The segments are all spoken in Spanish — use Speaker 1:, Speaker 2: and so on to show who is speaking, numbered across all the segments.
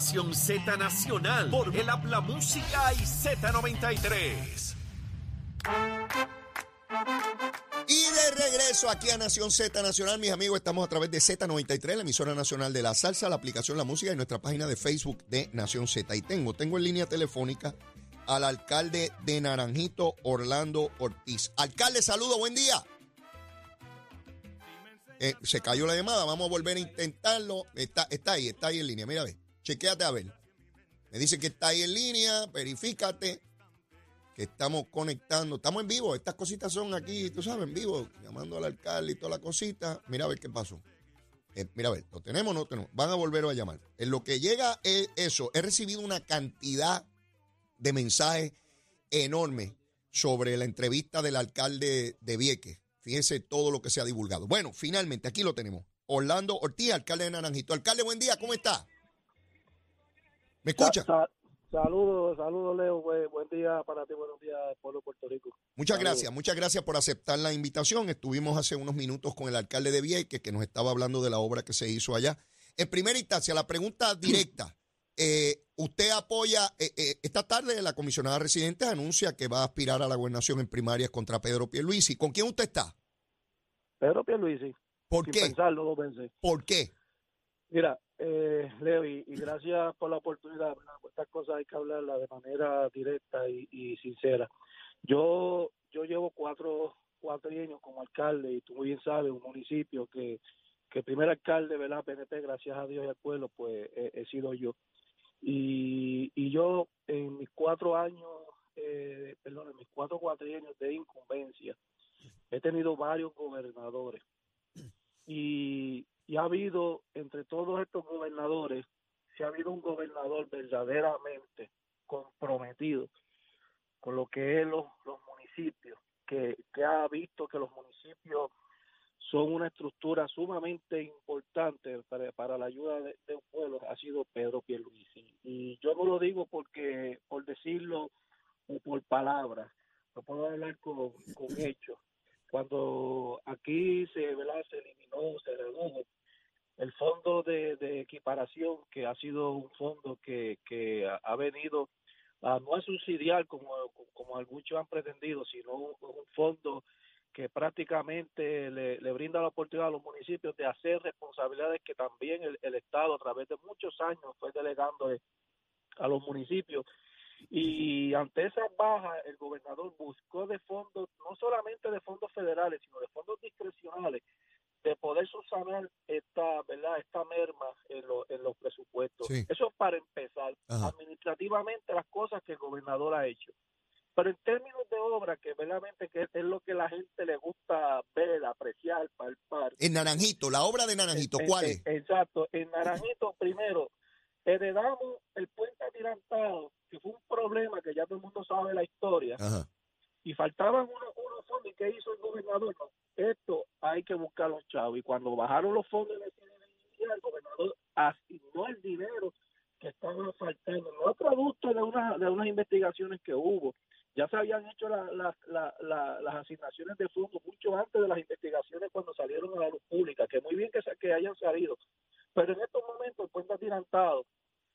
Speaker 1: Nación Z Nacional por el Habla Música y Z93.
Speaker 2: Y de regreso aquí a Nación Z Nacional, mis amigos, estamos a través de Z93, la emisora nacional de la salsa, la aplicación La Música y nuestra página de Facebook de Nación Z. Y tengo, tengo en línea telefónica al alcalde de Naranjito, Orlando Ortiz. Alcalde, saludo, buen día. Eh, se cayó la llamada, vamos a volver a intentarlo. Está, está ahí, está ahí en línea, mira, ve. Chequéate a ver. Me dice que está ahí en línea, verifícate que estamos conectando. Estamos en vivo, estas cositas son aquí, tú sabes, en vivo, llamando al alcalde y toda la cosita. Mira a ver qué pasó. Eh, mira a ver, ¿lo tenemos o no tenemos? Van a volver a llamar. En lo que llega es eso, he recibido una cantidad de mensajes enormes sobre la entrevista del alcalde de Vieques. Fíjense todo lo que se ha divulgado. Bueno, finalmente, aquí lo tenemos. Orlando Ortiz, alcalde de Naranjito. Alcalde, buen día, ¿cómo está? ¿Me escucha?
Speaker 3: Sa- sa- Saludos, saludos Leo, buen, buen día para ti, buenos días pueblo de Puerto Rico.
Speaker 2: Muchas
Speaker 3: Saludos.
Speaker 2: gracias, muchas gracias por aceptar la invitación. Estuvimos hace unos minutos con el alcalde de Vieques que nos estaba hablando de la obra que se hizo allá. En primera instancia, la pregunta directa. eh, ¿Usted apoya, eh, eh, esta tarde la comisionada residente anuncia que va a aspirar a la gobernación en primarias contra Pedro Pierluisi? ¿Con quién usted está?
Speaker 3: Pedro Pierluisi,
Speaker 2: ¿Por
Speaker 3: sin
Speaker 2: qué?
Speaker 3: pensarlo dos veces.
Speaker 2: ¿Por qué?
Speaker 3: Mira, eh, Leo, y, gracias por la oportunidad, estas cosas hay que hablarlas de manera directa y, sincera. Yo yo llevo cuatro, cuatro años como alcalde y tú muy bien sabes, un municipio que, que el primer alcalde, ¿verdad? PNP, gracias a Dios y al pueblo, pues he, he sido yo. Y, y yo en mis cuatro años, eh, perdón, en mis cuatro cuatrienios de incumbencia, he tenido varios gobernadores. Y, y ha habido, entre todos estos gobernadores, si ha habido un gobernador verdaderamente comprometido con lo que es los, los municipios, que, que ha visto que los municipios son una estructura sumamente importante para, para la ayuda de, de un pueblo, ha sido Pedro Pierluisi. Y yo no lo digo porque por decirlo o por palabras, lo puedo hablar con, con hechos. Cuando aquí se, ¿verdad? se eliminó, se redujo el fondo de, equiparación, que ha sido un fondo que, que ha, venido a no a subsidiar como, como algunos han pretendido, sino un, un fondo que prácticamente le, le brinda la oportunidad a los municipios de hacer responsabilidades que también el, el Estado a través de muchos años fue delegando a los municipios. Y ante esas bajas, el gobernador buscó de fondos, no solamente de fondos federales, sino de fondos discrecionales, de poder subsanar esta, ¿verdad? esta merma en, lo- en los presupuestos.
Speaker 2: Sí.
Speaker 3: Eso es para empezar.
Speaker 2: Ajá.
Speaker 3: Administrativamente las cosas que el gobernador ha hecho. Pero en términos de obra, que verdaderamente que es lo que la gente le gusta ver, apreciar, palpar.
Speaker 2: En Naranjito, la obra de Naranjito,
Speaker 3: Eh,
Speaker 2: ¿cuál
Speaker 3: eh,
Speaker 2: es?
Speaker 3: Exacto. En Naranjito, primero, heredamos el puente atirantado, que fue un problema que ya todo el mundo sabe la historia,
Speaker 2: Ajá.
Speaker 3: Y faltaban unos, unos fondos. ¿Y qué hizo el gobernador? Esto hay que buscar los chavos. Y cuando bajaron los fondos el gobernador asignó el dinero que estaba faltando, no producto de, una, de unas investigaciones que hubo. Ya se habían hecho la- la- la- la- las asignaciones de fondos mucho antes de las investigaciones cuando salieron a la luz pública, que muy bien que, que hayan salido. Pero en estos momentos el puente atirantado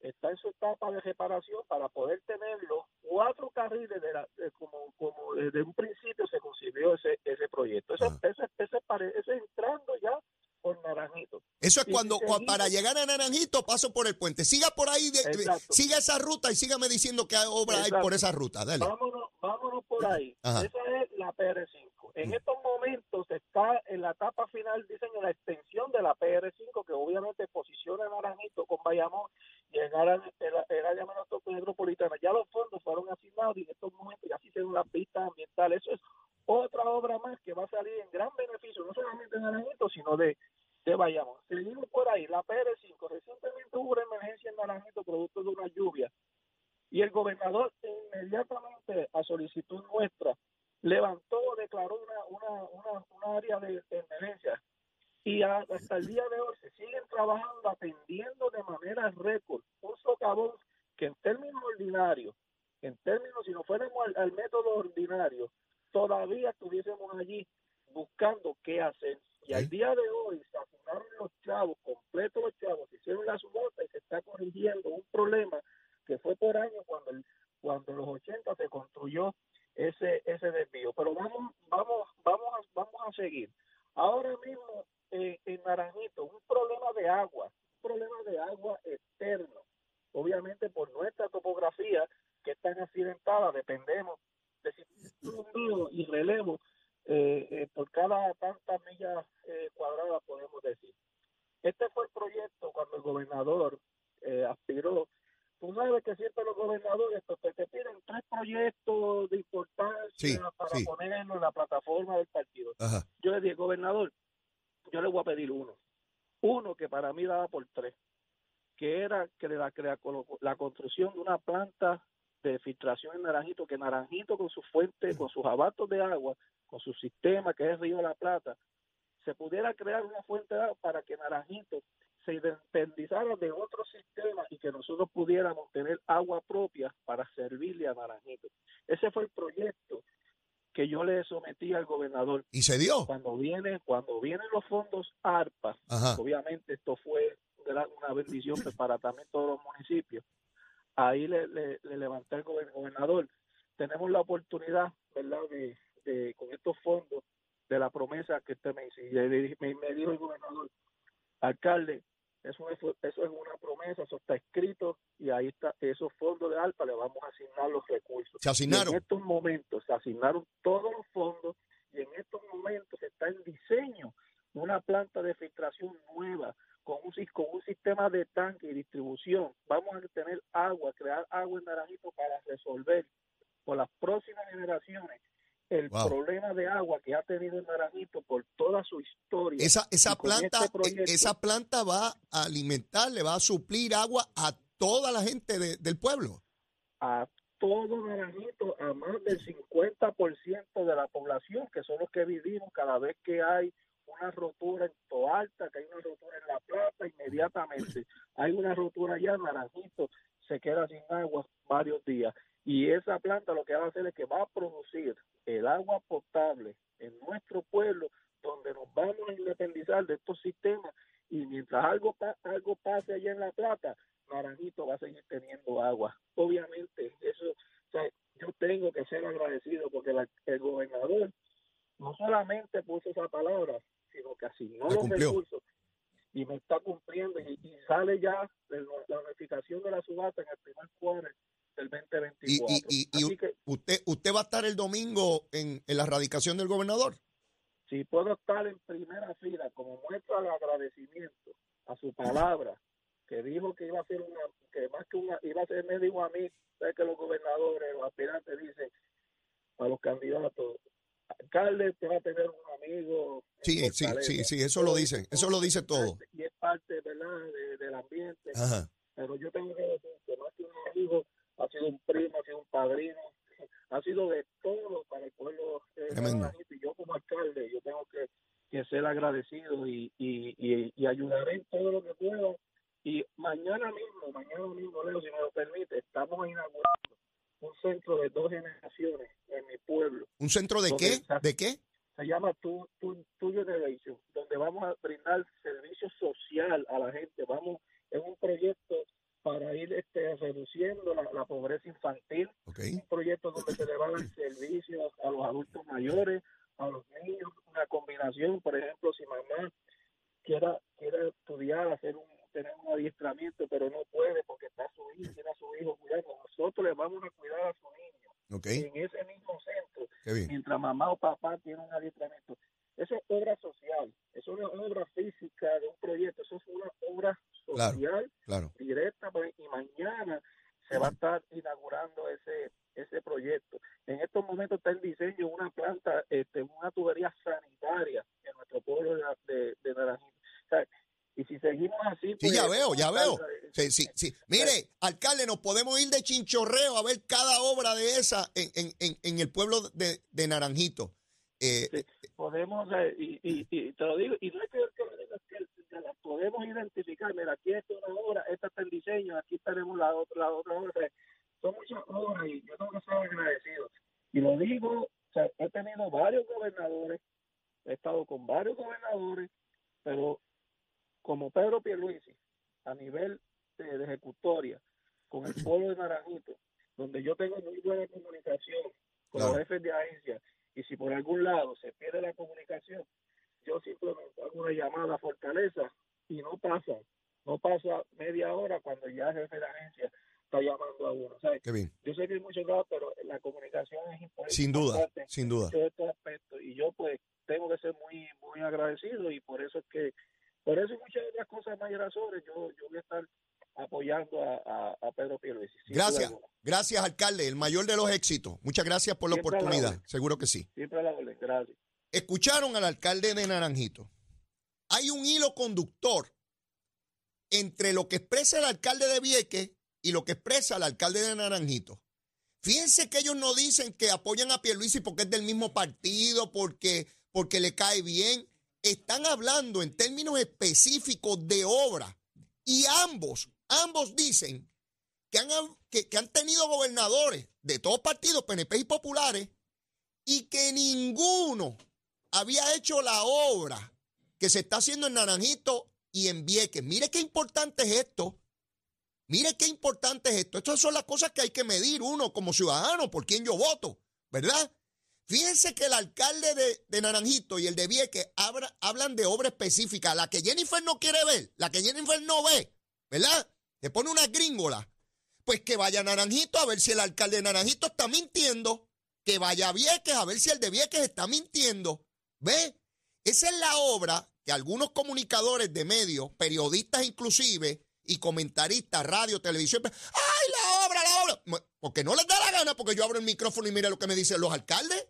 Speaker 3: está en su etapa de reparación para poder tener los cuatro carriles de la, de como, como desde un principio se concibió ese, ese proyecto. Eso,
Speaker 2: Ajá.
Speaker 3: eso, eso, es pare- eso es entrando ya por Naranjito.
Speaker 2: Eso es
Speaker 3: Y
Speaker 2: cuando,
Speaker 3: si
Speaker 2: para llegar a Naranjito paso por el puente. Siga por ahí, de- siga esa ruta y sígame diciendo qué obra hay por esa ruta. Dale.
Speaker 3: Vámonos, vámonos por ahí.
Speaker 2: Ajá.
Speaker 3: Esa es la PR5. En
Speaker 2: Mm.
Speaker 3: estos momentos está en la etapa final, dicen, en la extensión de la PR5, que obviamente posiciona Naranjito con Bayamón en la- en área metropolitana. Ya los fondos fueron asignados y en estos momentos ya se hicieron las pistas ambientales. Eso es otra obra más que va a salir en gran beneficio, no solamente de Naranjito, sino de, de Bayamón. Seguimos por ahí, la PR5. Recientemente hubo una emergencia en Naranjito producto de una lluvia y el gobernador inmediatamente a solicitud nuestra levantó, declaró una, una, una, área de emergencia y hasta el día de hoy se siguen trabajando atendiendo de manera récord un socavón que en términos ordinarios, en términos, si no fuéramos al, al método ordinario, todavía estuviésemos allí buscando qué hacer. Y al día de hoy se asignaron los chavos, completos los chavos, se hicieron la subasta y se está corrigiendo un problema que fue por años cuando el- cuando en los 80 se construyó ese ese desvío. Pero vamos vamos vamos a, vamos a seguir. Ahora mismo eh, en Naranjito un problema de agua, un problema de agua externo. Obviamente por nuestra topografía que es tan accidentada dependemos de envío y relevo eh, eh, por cada tantas millas eh, cuadradas podemos decir. Este fue el proyecto cuando el gobernador eh, aspiró. Tú sabes que siempre los gobernadores pues, te, te piden tres proyectos de importancia
Speaker 2: Sí,
Speaker 3: para
Speaker 2: sí.
Speaker 3: ponerlo en la plataforma del partido.
Speaker 2: Ajá.
Speaker 3: Yo le dije, gobernador, yo le voy a pedir uno. Uno que para mí daba por tres, que era que la, crea- la construcción de una planta de filtración en Naranjito, que Naranjito con sus fuentes, con sus abatos de agua, con su sistema que es Río de la Plata, se pudiera crear una fuente de agua para que Naranjito se independizara de otros sistemas y que nosotros pudiéramos tener agua propia para servirle a Naranjito. Ese fue el proyecto que yo le sometí al gobernador.
Speaker 2: ¿Y se dio?
Speaker 3: cuando viene cuando vienen los fondos ARPA
Speaker 2: Ajá.
Speaker 3: obviamente esto fue una bendición pues, para también todos los municipios. Ahí le, le, le levanté al gober- gobernador. Tenemos la oportunidad verdad de, de- con estos fondos de la promesa que usted me hizo y me, me dijo el gobernador. Alcalde eso es, eso es una promesa, eso está escrito y ahí está, esos fondos de ARPA le vamos a asignar los recursos.
Speaker 2: Se
Speaker 3: Y
Speaker 2: asignaron.
Speaker 3: en estos momentos se asignaron todos los fondos y en estos momentos está en diseño una planta de filtración nueva con un, con un sistema de tanque y distribución. Vamos a tener agua, crear agua en Naranjito para resolver por las próximas generaciones el
Speaker 2: Wow.
Speaker 3: problema de agua que ha tenido el Naranjito por toda su historia.
Speaker 2: Esa, esa planta,
Speaker 3: este proyecto-
Speaker 2: e- esa planta va a alimentar, le va a suplir agua a toda la gente de- del pueblo.
Speaker 3: a todo Naranjito, a más del 50% de la población, que son los que vivimos cada vez que hay una rotura en Toalta, que hay una rotura en La Plata, inmediatamente hay una rotura allá, Naranjito se queda sin agua varios días. Y esa planta lo que va a hacer es que va a producir el agua potable en nuestro pueblo, donde nos vamos a independizar de estos sistemas. Y mientras algo, pa- algo pase allá en La Plata, Naranjito va a seguir teniendo agua. Obviamente, eso, o sea, yo tengo que ser agradecido porque la- el gobernador no solamente puso esa palabra, sino que asignó los
Speaker 2: cumplió.
Speaker 3: recursos y me está cumpliendo y, y sale ya de la la notificación de la subasta en el primer cuarto del
Speaker 2: Y,
Speaker 3: 2024.
Speaker 2: y, y, y
Speaker 3: Así que
Speaker 2: usted, usted va a estar el domingo en, en la radicación del gobernador.
Speaker 3: si puedo estar en primera fila como muestra de agradecimiento a su palabra que dijo que iba a ser una que más que una iba a ser me dijo a mí sé que los gobernadores los aspirantes dicen a los candidatos alcalde te va a tener un amigo
Speaker 2: Sí, sí,
Speaker 3: Fortaleza".
Speaker 2: sí, sí, eso lo dicen, eso lo dice todo.
Speaker 3: y es parte verdad de- del ambiente
Speaker 2: Ajá.
Speaker 3: pero yo tengo que decir que más que un amigo ha sido un primo ha sido un padrino ha sido de todo para el pueblo eh,
Speaker 2: Tremendo.
Speaker 3: Y yo como alcalde yo tengo que, que ser agradecido y, y, y, y ayudaré en todo lo que pueda y mañana mismo mañana mismo Leo si me lo permite estamos inaugurando un centro de dos generaciones en mi pueblo
Speaker 2: ¿Un centro de qué? ¿De qué?
Speaker 3: se llama Tu, tu, tu Generation, donde vamos a brindar servicio social a la gente. Vamos, es un proyecto para ir este, reduciendo la, la pobreza infantil,
Speaker 2: Ok.
Speaker 3: un proyecto donde se le va a dar servicios a los adultos mayores, a los niños, una combinación, por ejemplo, si mamá quiera, quiera estudiar, hacer un, tener un adiestramiento, pero no puede porque está su hijo, tiene a su hijo cuidando, nosotros le vamos a cuidar a su niño en ese mismo centro mientras mamá o papá tienen un adiestramiento. Eso es obra social, eso es una obra física de un proyecto, eso es una obra. Social
Speaker 2: Claro.
Speaker 3: directa pues, y mañana se va a estar inaugurando ese ese proyecto. En estos momentos está en diseño una planta, este, una tubería sanitaria en nuestro pueblo de, de, de Naranjito. O sea, y si seguimos así...
Speaker 2: Sí,
Speaker 3: pues,
Speaker 2: ya veo, ya veo.
Speaker 3: eh,
Speaker 2: Sí, sí, sí. Mire, alcalde, nos podemos ir de chinchorreo a ver cada obra de esa en, en, en, en el pueblo de, de Naranjito. Eh,
Speaker 3: Sí, podemos, eh, y, y, y te lo digo, y no es que, que que las podemos identificar, mira, aquí está una obra, esta está en diseño, aquí tenemos la otra, la otra obra, son muchas obras y yo tengo que ser agradecido. Y lo digo, o sea, he tenido varios gobernadores, he estado con varios gobernadores, pero como Pedro Pierluisi, a nivel de, de ejecutoria, con el pueblo de Naranjito, donde yo tengo muy buena comunicación con los jefes de agencia, y si por algún lado se pierde la comunicación, yo simplemente una llamada a Fortaleza y no pasa, no pasa media hora cuando ya el jefe de agencia está llamando a uno. Yo sé que hay muchos lados, pero la comunicación es importante.
Speaker 2: Sin duda, sin duda.
Speaker 3: Y yo pues tengo que ser muy muy agradecido y por eso es que, por eso y muchas otras cosas más sobre yo, yo voy a estar apoyando a, a, Pedro Pierluisi.
Speaker 2: Gracias, gracias alcalde, el mayor de los éxitos. Muchas gracias por la oportunidad, seguro que sí.
Speaker 3: Siempre la gracias.
Speaker 2: Escucharon al alcalde de Naranjito. Hay un hilo conductor entre lo que expresa el alcalde de Vieques y lo que expresa el alcalde de Naranjito. Fíjense que ellos no dicen que apoyan a Pierluisi porque es del mismo partido, porque, porque le cae bien. Están hablando en términos específicos de obra. Y ambos, ambos dicen que han, que, que han tenido gobernadores de todos partidos, PNP y populares, y que ninguno había hecho la obra que se está haciendo en Naranjito y en Vieques. Mire qué importante es esto. Mire qué importante es esto. Estas son las cosas que hay que medir uno como ciudadano, por quién yo voto, ¿verdad? Fíjense que el alcalde de, Naranjito y el de Vieques hablan de obra específica, la que Jennifer no quiere ver, la que Jennifer no ve, ¿verdad? Le pone una gringola. Pues que vaya Naranjito a ver si el alcalde de Naranjito está mintiendo, que vaya Vieques a ver si el de Vieques está mintiendo. ¿Ve? Esa es la obra que algunos comunicadores de medios, periodistas inclusive, y comentaristas, radio, televisión, ¡ay, la obra, la obra! Porque no les da la gana, porque yo abro el micrófono y mira lo que me dicen los alcaldes.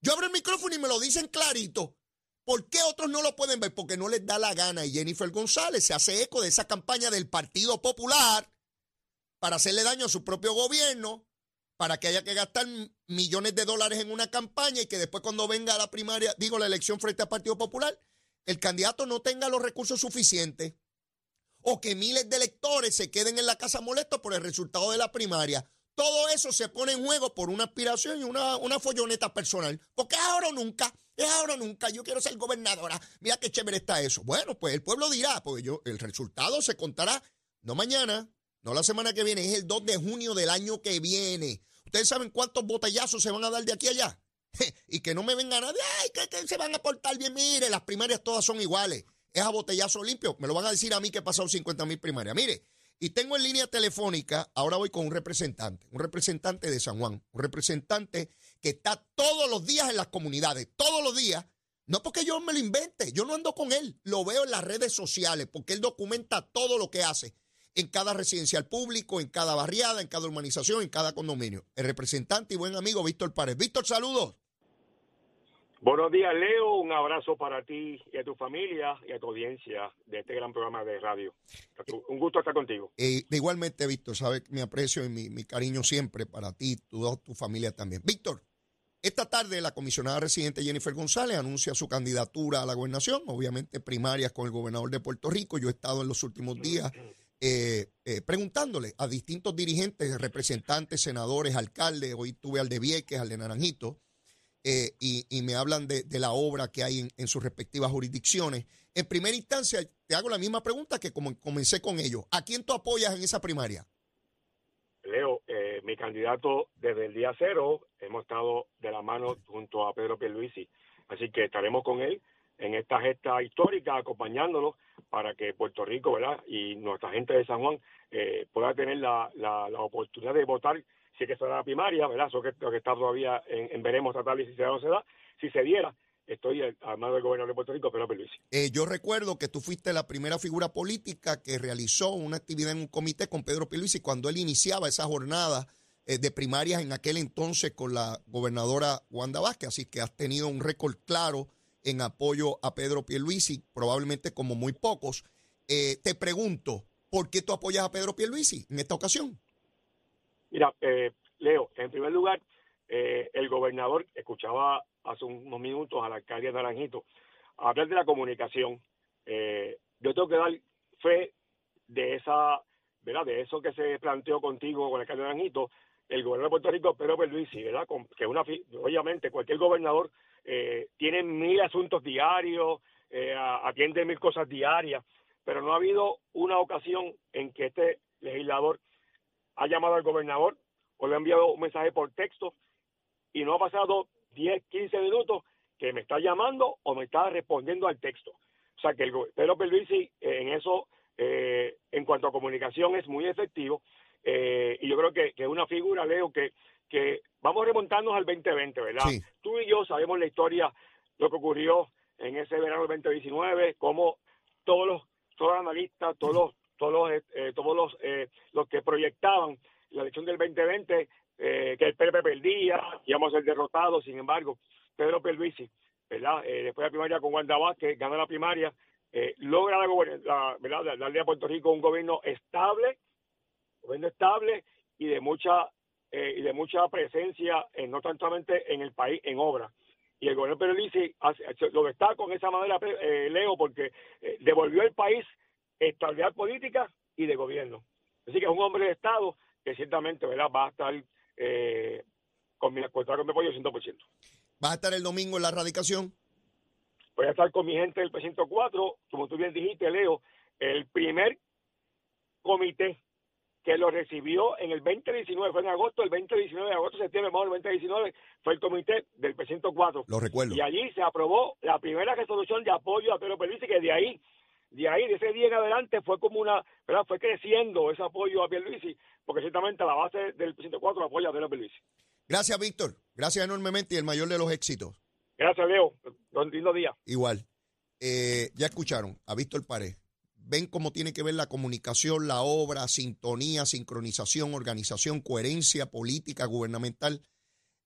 Speaker 2: Yo abro el micrófono y me lo dicen clarito. ¿Por qué otros no lo pueden ver? Porque no les da la gana. Y Jennifer González se hace eco de esa campaña del Partido Popular para hacerle daño a su propio gobierno, para que haya que gastar millones de dólares en una campaña y que después cuando venga la primaria, digo la elección frente al Partido Popular, el candidato no tenga los recursos suficientes o que miles de electores se queden en la casa molestos por el resultado de la primaria. Todo eso se pone en juego por una aspiración y una, una folloneta personal. Porque ahora o nunca, es ahora o nunca. Yo quiero ser gobernadora. Mira qué chévere está eso. Bueno, pues el pueblo dirá, porque yo, el resultado se contará no mañana, no la semana que viene, es el 2 de junio del año que viene. ¿Ustedes saben cuántos botellazos se van a dar de aquí a allá? Y que no me venga nadie, ay, que, se van a portar bien. Mire, las primarias todas son iguales. Es a botellazo limpio. Me lo van a decir a mí que he pasado 50 mil primarias. Mire, y tengo en línea telefónica, ahora voy con un representante, un representante de San Juan, un representante que está todos los días en las comunidades, todos los días. No porque yo me lo invente, yo no ando con él, lo veo en las redes sociales, porque él documenta todo lo que hace en cada residencial público, en cada barriada, en cada urbanización, en cada condominio. El representante y buen amigo Víctor Párez. Víctor, saludos.
Speaker 4: Buenos días, Leo. Un abrazo para ti y a tu familia y a tu audiencia de este gran programa de radio. Un gusto estar contigo.
Speaker 2: Eh, igualmente, Víctor, sabes mi aprecio y mi, cariño siempre para ti, tu, tu familia también. Víctor, esta tarde la comisionada residente Jennifer González anuncia su candidatura a la gobernación, obviamente primarias con el gobernador de Puerto Rico. Yo he estado en los últimos días eh, eh, preguntándole a distintos dirigentes, representantes, senadores, alcaldes, hoy tuve al de Vieques, al de Naranjito, eh, y, me hablan de, la obra que hay en, sus respectivas jurisdicciones. En primera instancia, te hago la misma pregunta que como comencé con ellos. ¿A quién tú apoyas en esa primaria?
Speaker 4: Leo, mi candidato desde el día cero, hemos estado de la mano junto a Pedro Pierluisi, así que estaremos con él en esta gesta histórica, acompañándolo para que Puerto Rico, ¿verdad? Y nuestra gente de San Juan eh, pueda tener la, la, oportunidad de votar, si es que será la primaria, ¿verdad? Eso que, que está todavía en, veremos tratar y si se da o no se da. Si se diera, estoy al mando del gobernador de Puerto Rico, Pedro Luis.
Speaker 2: Eh, yo recuerdo que tú fuiste la primera figura política que realizó una actividad en un comité con Pedro Pierluisi cuando él iniciaba esa jornada eh, de primarias en aquel entonces con la gobernadora Wanda Vázquez, así que has tenido un récord claro en apoyo a Pedro Pierluisi, probablemente como muy pocos. Eh, te pregunto, ¿por qué tú apoyas a Pedro Pierluisi en esta ocasión?
Speaker 4: Mira, eh, Leo, en primer lugar, eh, el gobernador escuchaba hace unos minutos al alcalde de Naranjito hablar de la comunicación. yo tengo que dar fe de esa, ¿verdad? De eso que se planteó contigo con el alcalde de Naranjito, el gobernador de Puerto Rico, Pedro Pierluisi, ¿verdad? que una, obviamente cualquier gobernador eh, tienen mil asuntos diarios, eh, atienden mil cosas diarias, pero no ha habido una ocasión en que este legislador ha llamado al gobernador o le ha enviado un mensaje por texto y no ha pasado 10, 15 minutos que me está llamando o me está respondiendo al texto. O sea que el Pedro Pierluisi eh, en eso, eh, en cuanto a comunicación, es muy efectivo eh, y yo creo que es una figura, Leo, que, que vamos remontarnos al 2020, ¿verdad? Tú y yo sabemos la historia, lo que ocurrió en ese verano del 2019, cómo todos los, todos los analistas, todos los, todos los, eh, todos los, eh, los que proyectaban la elección del 2020, eh, que el PRP perdía, íbamos a ser derrotados, sin embargo, Pedro Pierluisi, ¿verdad? después de la primaria con Wanda Vázquez, gana la primaria, logra la, la, ¿verdad? darle a Puerto Rico un gobierno estable, gobierno estable y de mucha y de mucha presencia, no tantoamente en el país, en obra y el gobierno Pierluisi lo está con esa manera, eh, Leo, porque eh, devolvió al país estabilidad política y de gobierno. Así que es un hombre de Estado que ciertamente ¿verdad? va a estar eh, con mi contra con mi apoyo 100%.
Speaker 2: ¿Va a estar el domingo en la radicación?
Speaker 4: Voy a estar con mi gente del P104, como tú bien dijiste, Leo, el primer comité que lo recibió en el 2019, fue en agosto, el 2019, agosto, septiembre, más del 2019, fue el comité del precinto 4.
Speaker 2: Lo recuerdo.
Speaker 4: Y allí se aprobó la primera resolución de apoyo a Pedro Pierluisi, que de ahí, de ahí, de ese día en adelante, fue como una, ¿verdad? Fue creciendo ese apoyo a Pierluisi, porque ciertamente la base del precinto 4 apoya a Pierluisi.
Speaker 2: Gracias, Víctor. Gracias enormemente y el mayor de los éxitos.
Speaker 4: Gracias, Leo. Lindo día.
Speaker 2: Igual. Eh, ya escucharon a Víctor Pared ven cómo tiene que ver la comunicación, la obra, sintonía, sincronización, organización, coherencia política, gubernamental.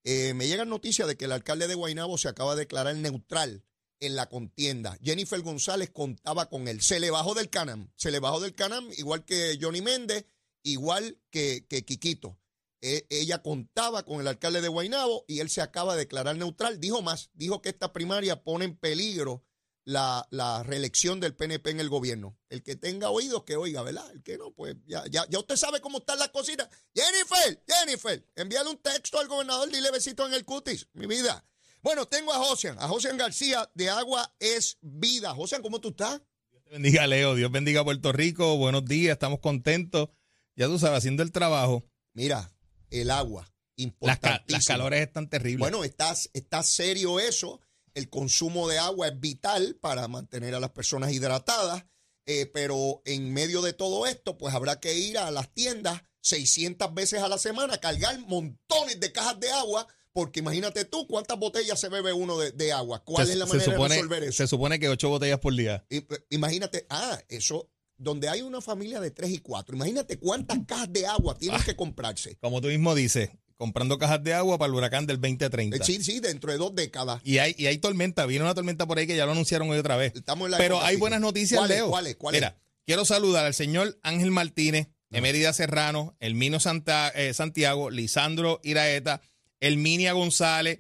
Speaker 2: Eh, me llegan noticias de que el alcalde de Guaynabo se acaba de declarar neutral en la contienda. Jennifer González contaba con él. Se le bajó del Canam. Se le bajó del Canam, igual que Johnny Méndez, igual que, que Quiquito. E, ella contaba con el alcalde de Guaynabo y él se acaba de declarar neutral. Dijo más, dijo que esta primaria pone en peligro la, la, reelección del PNP en el gobierno. El que tenga oídos, que oiga, ¿verdad? El que no, pues ya, ya, ya usted sabe cómo están las cositas. Jennifer, Jennifer, envíale un texto al gobernador, dile besito en el cutis, mi vida. Bueno, tengo a Josian, a Josian García de Agua es Vida. Josian, ¿cómo tú estás?
Speaker 5: Dios te bendiga, Leo. Dios bendiga a Puerto Rico. Buenos días, estamos contentos. Ya tú sabes, haciendo el trabajo.
Speaker 2: Mira, el agua.
Speaker 5: Las, las, calores están terribles.
Speaker 2: Bueno, está, está serio eso el consumo de agua es vital para mantener a las personas hidratadas, eh, pero en medio de todo esto, pues habrá que ir a las tiendas 600 veces a la semana, cargar montones de cajas de agua, porque imagínate tú cuántas botellas se bebe uno de, agua. ¿Cuál es la manera de resolver eso?
Speaker 5: Se supone que ocho botellas por día.
Speaker 2: Imagínate, ah, eso donde hay una familia de tres y cuatro, imagínate cuántas cajas de agua tienen ah. que comprarse.
Speaker 5: Como tú mismo dices, comprando cajas de agua para el huracán del 2030.
Speaker 2: Sí, sí, dentro de dos décadas.
Speaker 5: Y hay, y hay tormenta, viene una tormenta por ahí que ya lo anunciaron hoy otra vez. Pero hay buenas noticias, Leo.
Speaker 2: ¿Cuáles? ¿Cuáles?
Speaker 5: Mira, quiero saludar al señor Ángel Martínez, Emerida Serrano, Elmino Santa, eh, Santiago, Lisandro Iraeta, Elminia González.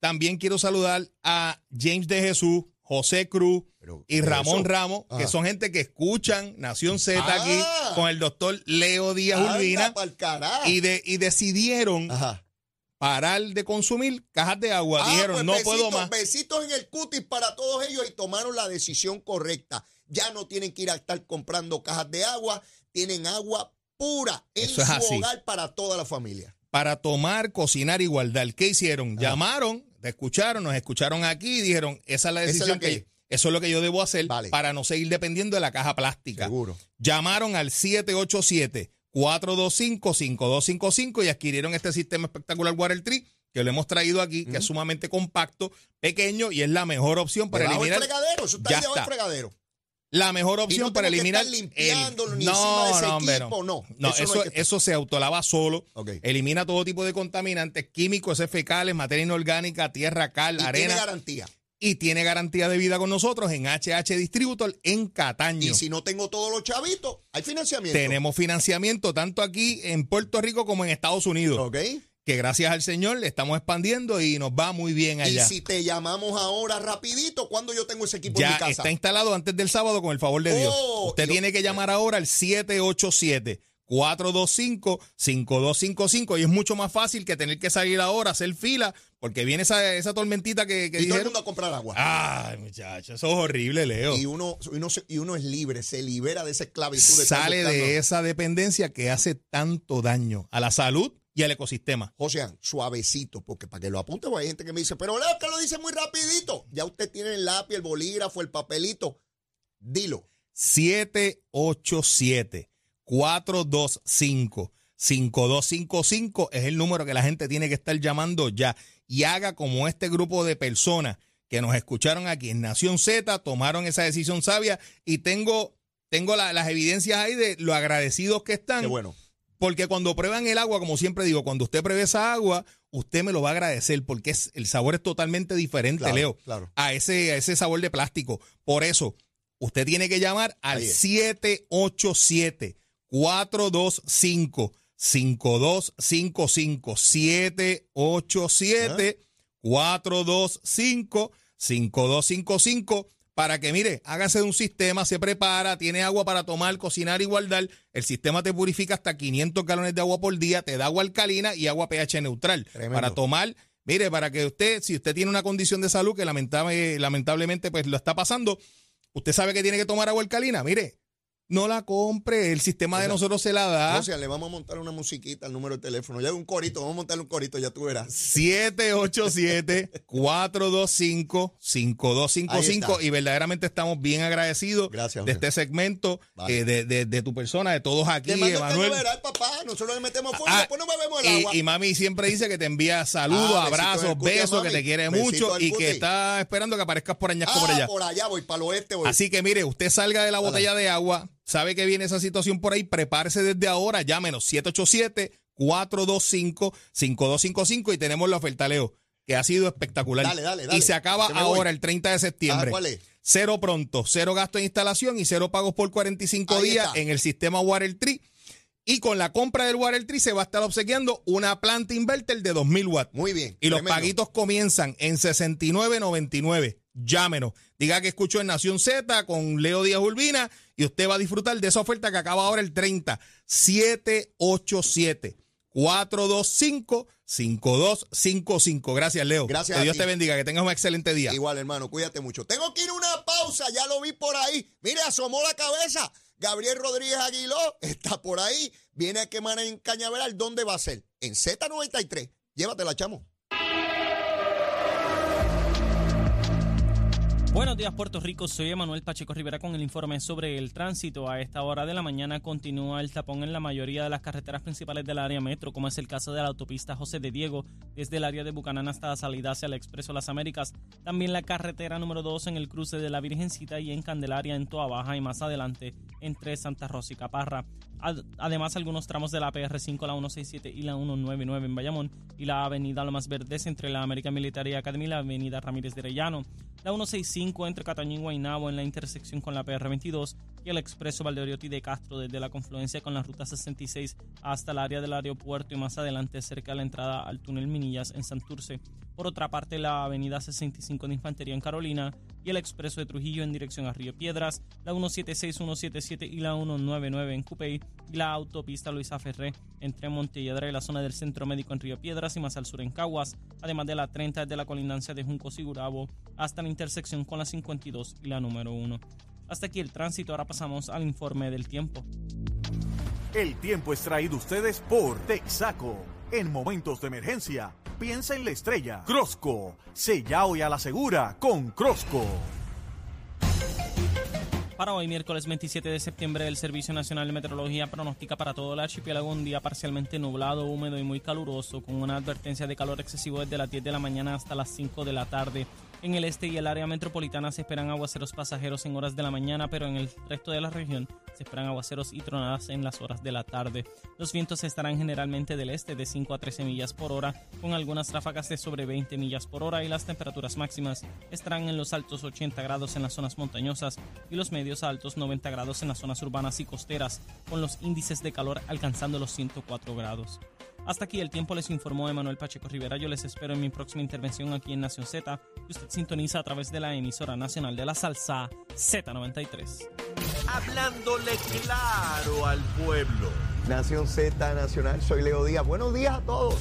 Speaker 5: También quiero saludar a James de Jesús, José Cruz y Ramón Ramos, que son gente que escuchan Nación Z aquí ah. con el doctor Leo Díaz Urbina y, de, y decidieron parar de consumir cajas de agua. Ah, Dijeron, pues no puedo más.
Speaker 2: Besitos en el cutis para todos ellos y tomaron la decisión correcta. Ya no tienen que ir a estar comprando cajas de agua, tienen agua pura en su hogar para toda la familia.
Speaker 5: Para tomar, cocinar, igualdad. ¿Qué hicieron? Llamaron te escucharon, nos escucharon aquí y dijeron, esa es la decisión que, eso es lo que yo debo hacer para no seguir dependiendo de la caja plástica.
Speaker 2: Seguro.
Speaker 5: Llamaron al 787 425 5255 y adquirieron este sistema espectacular Water Tree que lo hemos traído aquí, que es sumamente compacto, pequeño y es la mejor opción para eliminar.
Speaker 2: El fregadero, eso está ya está. fregadero.
Speaker 5: La mejor opción para eliminar.
Speaker 2: limpiándolo, ni no, ese no, equipo, no.
Speaker 5: No, eso, eso, se autolava solo. Elimina todo tipo de contaminantes químicos, fecales, materia inorgánica, tierra, cal, arena. Tiene
Speaker 2: garantía.
Speaker 5: Y tiene garantía de vida con nosotros en HH Distributor en Cataño.
Speaker 2: Y si no tengo todos los chavitos, hay financiamiento.
Speaker 5: Tenemos financiamiento tanto aquí en Puerto Rico como en Estados Unidos.
Speaker 2: Ok
Speaker 5: que gracias al Señor le estamos expandiendo y nos va muy bien allá.
Speaker 2: Y si te llamamos ahora rapidito, cuando yo tengo ese equipo en mi casa?
Speaker 5: está instalado antes del sábado con el favor de Dios. Oh, Usted tiene que llamar ahora al 787 425-5255 y es mucho más fácil que tener que salir ahora, hacer fila, porque viene esa, esa tormentita que, que
Speaker 2: y todo el
Speaker 5: dijeron.
Speaker 2: mundo a comprar agua.
Speaker 5: Ay, muchachos, eso es horrible, Leo.
Speaker 2: Y uno, y uno, y uno es libre, se libera de esa esclavitud. de
Speaker 5: Sale de esa dependencia que hace tanto daño a la salud y al ecosistema.
Speaker 2: José, suavecito, porque para que lo apunte, pues hay gente que me dice, pero Leo, que lo dice muy rapidito. Ya usted tiene el lápiz, el bolígrafo, el papelito. Dilo.
Speaker 5: 787-425-5255 es el número que la gente tiene que estar llamando ya. Y haga como este grupo de personas que nos escucharon aquí en Nación Z, tomaron esa decisión sabia y tengo, tengo la- las evidencias ahí de lo agradecidos que están.
Speaker 2: Qué bueno.
Speaker 5: Porque cuando prueban el agua, como siempre digo, cuando usted pruebe esa agua, usted me lo va a agradecer porque es, el sabor es totalmente diferente,
Speaker 2: Claro,
Speaker 5: Leo,
Speaker 2: claro.
Speaker 5: a ese, a ese sabor de plástico. Por eso, usted tiene que llamar al
Speaker 2: Ahí es.
Speaker 5: 787 425 5255 787 425 5255 para que, mire, hágase de un sistema, se prepara, tiene agua para tomar, cocinar y guardar. El sistema te purifica hasta 500 galones de agua por día, te da agua alcalina y agua pH neutral.
Speaker 2: Tremendo.
Speaker 5: Para tomar, mire, para que usted, si usted tiene una condición de salud que lamentable- lamentablemente pues lo está pasando, usted sabe que tiene que tomar agua alcalina, mire, no la compre, el sistema de
Speaker 2: O sea,
Speaker 5: nosotros se la da.
Speaker 2: José, le vamos a montar una musiquita al número de teléfono. Ya un corito, vamos a montarle un corito, ya tú verás.
Speaker 5: 787-425-5255
Speaker 2: Ahí está.
Speaker 5: y verdaderamente estamos bien agradecidos
Speaker 2: Gracias,
Speaker 5: de este segmento,
Speaker 2: Vale.
Speaker 5: eh, de, de- de tu persona, de todos aquí,
Speaker 2: Te mando el
Speaker 5: Emanuel.
Speaker 2: cañaveral, papá. Nosotros le metemos fuego,
Speaker 5: Ah,
Speaker 2: después nos bebemos el agua.
Speaker 5: y, y mami siempre dice que te envía saludos,
Speaker 2: Ah,
Speaker 5: abrazos, besos, que te quiere mucho y que está esperando que aparezcas por Añasco por
Speaker 2: Ah,
Speaker 5: allá.
Speaker 2: por allá voy, para el oeste voy.
Speaker 5: Así que mire, usted salga de la botella de agua, sabe que viene esa situación por ahí, prepárese desde ahora, llámenos 787-425-5255 y tenemos la oferta, Leo, que ha sido espectacular.
Speaker 2: Dale, dale, dale,
Speaker 5: Y se acaba
Speaker 2: voy.
Speaker 5: ahora el 30 de septiembre.
Speaker 2: Ah, ¿cuál es?
Speaker 5: Cero pronto, cero gasto de instalación y cero pagos por 45
Speaker 2: Ahí
Speaker 5: días
Speaker 2: está.
Speaker 5: en el sistema Water Tree. Y con la compra del Water Tree se va a estar obsequiando una planta inverter de 2000 watts.
Speaker 2: Muy bien.
Speaker 5: Y los paguitos comienzan en 69.99. Llámenos. Diga que escuchó en Nación Z con Leo Díaz Urbina y usted va a disfrutar de esa oferta que acaba ahora el 30. 787 425 5255. Gracias, Leo.
Speaker 2: Gracias
Speaker 5: Que
Speaker 2: a
Speaker 5: Dios te bendiga, que tengas un excelente día.
Speaker 2: Igual, hermano, cuídate mucho. Tengo que ir a una pausa, ya lo vi por ahí. Mire, asomó la cabeza. Gabriel Rodríguez Aguiló está por ahí. Viene a quemar en Cañaveral. ¿Dónde va a ser? En Z93. Llévatela, chamo.
Speaker 6: Buenos días Puerto Rico, soy Emanuel Pacheco Rivera con el informe sobre el tránsito. A esta hora de la mañana continúa el tapón en la mayoría de las carreteras principales del área metro, como es el caso de la autopista José de Diego, desde el área de Bucanán hasta la salida hacia el Expreso Las Américas. También la carretera número 2 en el cruce de la Virgencita y en Candelaria en Toa Baja y más adelante entre Santa Rosa y Caparra. Ad- Además, algunos tramos de la PR5, la 167 y la 199 en Bayamón y la avenida Lomas Verdes entre la American Military Academy y la avenida Ramírez de Arellano. La 165 entre Cataño y Guaynabo en la intersección con la PR22 y el expreso Valdeoriotti de Castro desde la confluencia con la ruta 66 hasta el área del aeropuerto y más adelante cerca de la entrada al túnel Minillas en Santurce. Por otra parte, la avenida 65 de Infantería en Carolina y el expreso de Trujillo en dirección a Río Piedras, la 176, 177 y la 199 en Cupey y la autopista Luisa Ferré entre Montelledra y la zona del Centro Médico en Río Piedras y más al sur en Caguas, además de la 30 desde la colindancia de Junco Sigurabo hasta la intersección con la 52 y la número 1. Hasta aquí el tránsito, ahora pasamos al informe del tiempo.
Speaker 1: El tiempo es traído ustedes por Texaco. En momentos de emergencia, piensa en la estrella. Crosco, sella hoy a la segura con Crosco.
Speaker 6: Para hoy, miércoles 27 de septiembre, el Servicio Nacional de Meteorología pronostica para todo el archipiélago un día parcialmente nublado, húmedo y muy caluroso, con una advertencia de calor excesivo desde las 10 de la mañana hasta las 5 de la tarde. En el este y el área metropolitana se esperan aguaceros pasajeros en horas de la mañana, pero en el resto de la región se esperan aguaceros y tronadas en las horas de la tarde. Los vientos estarán generalmente del este de 5 a 13 millas por hora, con algunas ráfagas de sobre 20 millas por hora y las temperaturas máximas estarán en los altos 80 grados en las zonas montañosas y los medios a altos 90 grados en las zonas urbanas y costeras, con los índices de calor alcanzando los 104 grados. Hasta aquí el tiempo les informó Emanuel Pacheco Rivera. Yo les espero en mi próxima intervención aquí en Nación Z, que usted sintoniza a través de la emisora nacional de la salsa Z93.
Speaker 1: Hablándole claro al pueblo.
Speaker 2: Nación Z Nacional. Soy Leo Díaz. Buenos días a todos.